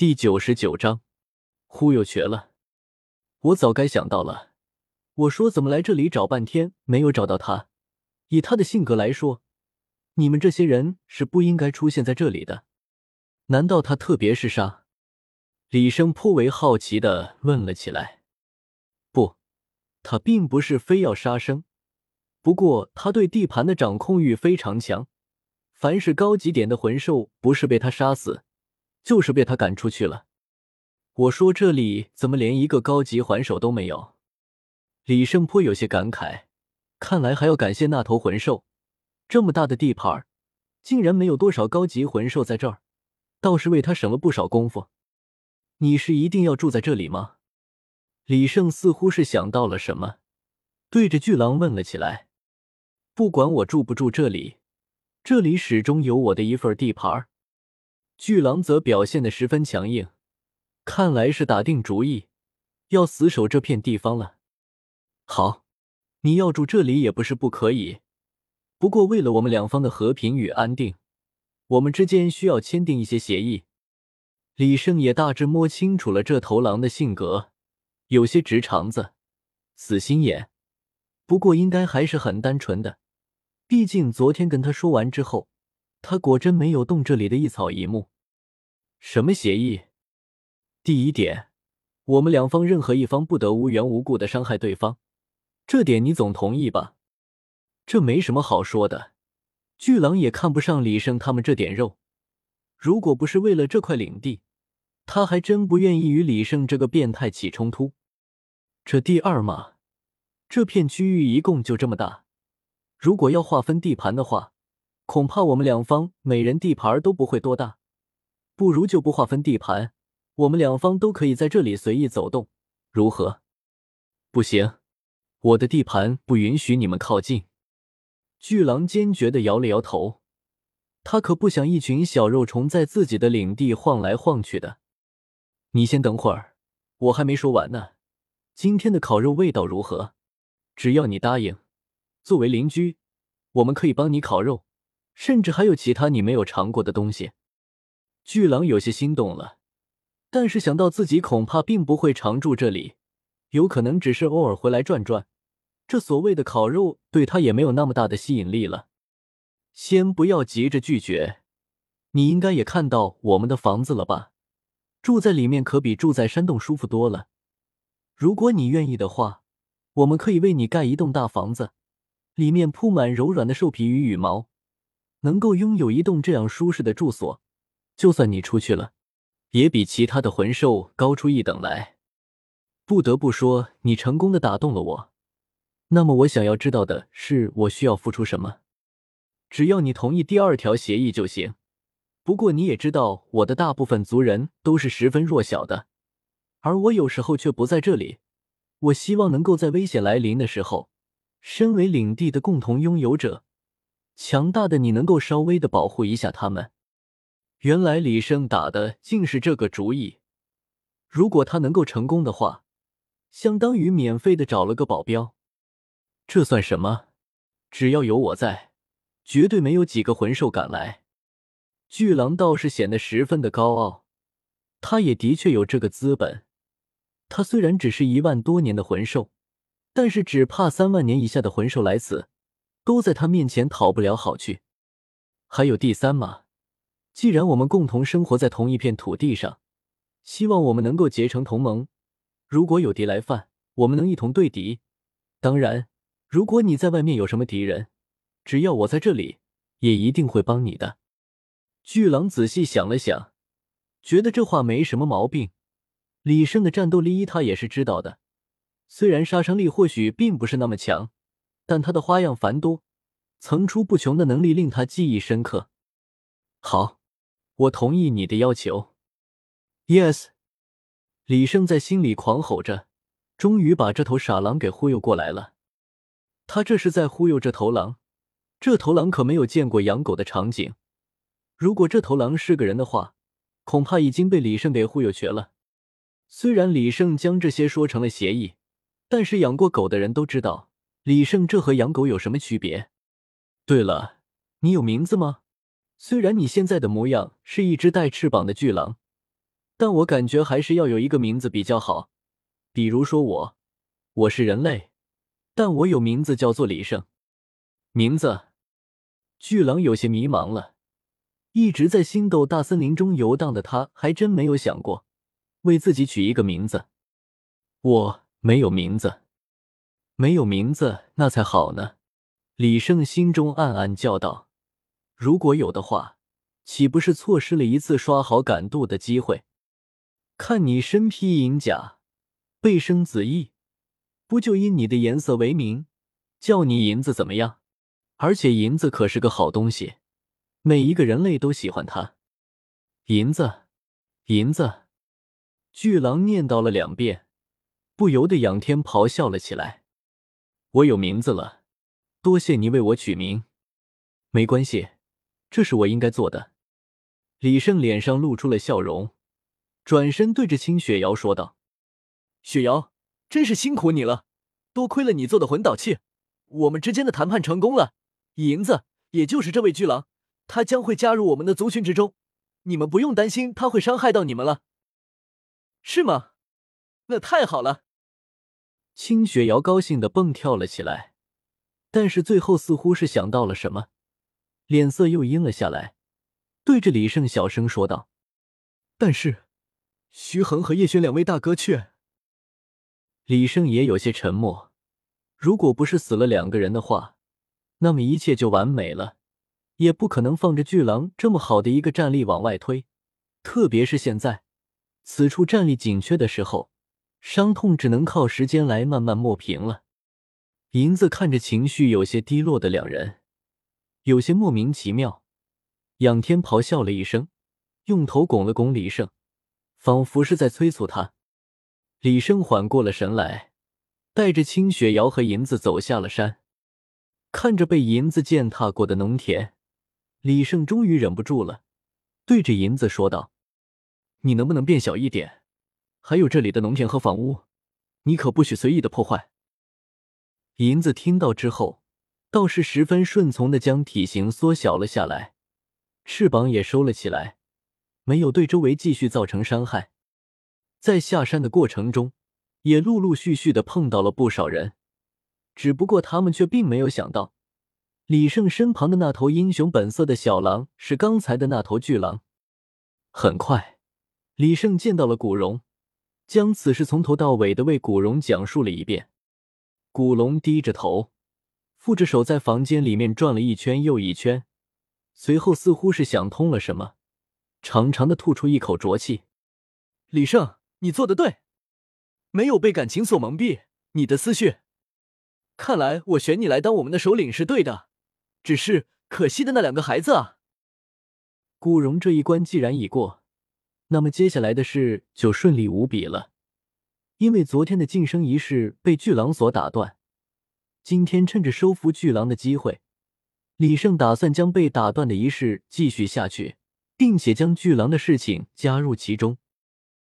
第九十九章，忽悠瘸了。我早该想到了。我说怎么来这里找半天没有找到他？以他的性格来说，你们这些人是不应该出现在这里的。难道他特别是杀？李生颇为好奇的问了起来。不，他并不是非要杀生，不过他对地盘的掌控欲非常强。凡是高级点的魂兽，不是被他杀死，就是被他赶出去了。我说这里怎么连一个高级还手都没有？李胜颇有些感慨，看来还要感谢那头魂兽。这么大的地盘，竟然没有多少高级魂兽在这儿，倒是为他省了不少功夫。你是一定要住在这里吗？李胜似乎是想到了什么，对着巨狼问了起来。不管我住不住这里。这里始终有我的一份地盘巨狼则表现的十分强硬，看来是打定主意要死守这片地方了。好，你要住这里也不是不可以，不过为了我们两方的和平与安定，我们之间需要签订一些协议。李胜也大致摸清楚了这头狼的性格，有些直肠子、死心眼，不过应该还是很单纯的。毕竟昨天跟他说完之后，他果真没有动这里的一草一木。什么协议？第一点，我们两方任何一方不得无缘无故的伤害对方，这点你总同意吧？这没什么好说的。巨狼也看不上李胜他们这点肉，如果不是为了这块领地，他还真不愿意与李胜这个变态起冲突。这第二嘛，这片区域一共就这么大。如果要划分地盘的话，恐怕我们两方每人地盘都不会多大，不如就不划分地盘，我们两方都可以在这里随意走动，如何？不行，我的地盘不允许你们靠近。巨狼坚决的摇了摇头，他可不想一群小肉虫在自己的领地晃来晃去的。你先等会儿，我还没说完呢。今天的烤肉味道如何？只要你答应。作为邻居，我们可以帮你烤肉，甚至还有其他你没有尝过的东西。巨狼有些心动了，但是想到自己恐怕并不会常住这里，有可能只是偶尔回来转转，这所谓的烤肉对他也没有那么大的吸引力了。先不要急着拒绝，你应该也看到我们的房子了吧？住在里面可比住在山洞舒服多了。如果你愿意的话，我们可以为你盖一栋大房子。里面铺满柔软的兽皮与羽毛，能够拥有一栋这样舒适的住所，就算你出去了，也比其他的魂兽高出一等来。不得不说，你成功的打动了我。那么，我想要知道的是，我需要付出什么？只要你同意第二条协议就行。不过，你也知道，我的大部分族人都是十分弱小的，而我有时候却不在这里。我希望能够在危险来临的时候。身为领地的共同拥有者，强大的你能够稍微的保护一下他们。原来李胜打的竟是这个主意。如果他能够成功的话，相当于免费的找了个保镖。这算什么？只要有我在，绝对没有几个魂兽敢来。巨狼倒是显得十分的高傲，他也的确有这个资本。他虽然只是一万多年的魂兽。但是只怕三万年以下的魂兽来此，都在他面前讨不了好去。还有第三嘛，既然我们共同生活在同一片土地上，希望我们能够结成同盟。如果有敌来犯，我们能一同对敌。当然，如果你在外面有什么敌人，只要我在这里，也一定会帮你的。巨狼仔细想了想，觉得这话没什么毛病。李胜的战斗力，他也是知道的。虽然杀伤力或许并不是那么强，但他的花样繁多、层出不穷的能力令他记忆深刻。好，我同意你的要求。Yes，李胜在心里狂吼着，终于把这头傻狼给忽悠过来了。他这是在忽悠这头狼，这头狼可没有见过养狗的场景。如果这头狼是个人的话，恐怕已经被李胜给忽悠瘸了。虽然李胜将这些说成了协议。但是养过狗的人都知道，李胜这和养狗有什么区别？对了，你有名字吗？虽然你现在的模样是一只带翅膀的巨狼，但我感觉还是要有一个名字比较好。比如说我，我是人类，但我有名字叫做李胜。名字？巨狼有些迷茫了。一直在星斗大森林中游荡的他，还真没有想过为自己取一个名字。我没有名字，没有名字那才好呢。李胜心中暗暗叫道：“如果有的话，岂不是错失了一次刷好感度的机会？”看你身披银甲，背生紫翼，不就因你的颜色为名，叫你银子怎么样？而且银子可是个好东西，每一个人类都喜欢它。银子，银子，巨狼念叨了两遍，不由得仰天咆哮了起来。我有名字了，多谢你为我取名。没关系，这是我应该做的。李胜脸上露出了笑容。转身对着青雪瑶说道：“雪瑶，真是辛苦你了，多亏了你做的魂导器，我们之间的谈判成功了。银子，也就是这位巨狼，他将会加入我们的族群之中，你们不用担心他会伤害到你们了，是吗？那太好了！”青雪瑶高兴的蹦跳了起来，但是最后似乎是想到了什么，脸色又阴了下来，对着李胜小声说道：“但是。”徐恒和叶轩两位大哥却……李胜也有些沉默。如果不是死了两个人的话，那么一切就完美了，也不可能放着巨狼这么好的一个战力往外推。特别是现在，此处战力紧缺的时候，伤痛只能靠时间来慢慢磨平了。银子看着情绪有些低落的两人，有些莫名其妙，仰天咆哮了一声，用头拱了拱李胜。仿佛是在催促他。李胜缓过了神来，带着青雪瑶和银子走下了山。看着被银子践踏过的农田，李胜终于忍不住了，对着银子说道：“你能不能变小一点？还有这里的农田和房屋，你可不许随意的破坏。”银子听到之后，倒是十分顺从的将体型缩小了下来，翅膀也收了起来。没有对周围继续造成伤害，在下山的过程中，也陆陆续续的碰到了不少人，只不过他们却并没有想到，李胜身旁的那头英雄本色的小狼是刚才的那头巨狼。很快，李胜见到了古荣，将此事从头到尾的为古荣讲述了一遍。古龙低着头，负着手在房间里面转了一圈又一圈，随后似乎是想通了什么。长长的吐出一口浊气，李胜，你做的对，没有被感情所蒙蔽你的思绪。看来我选你来当我们的首领是对的，只是可惜的那两个孩子啊。古荣这一关既然已过，那么接下来的事就顺利无比了，因为昨天的晋升仪式被巨狼所打断，今天趁着收服巨狼的机会，李胜打算将被打断的仪式继续下去。并且将巨狼的事情加入其中。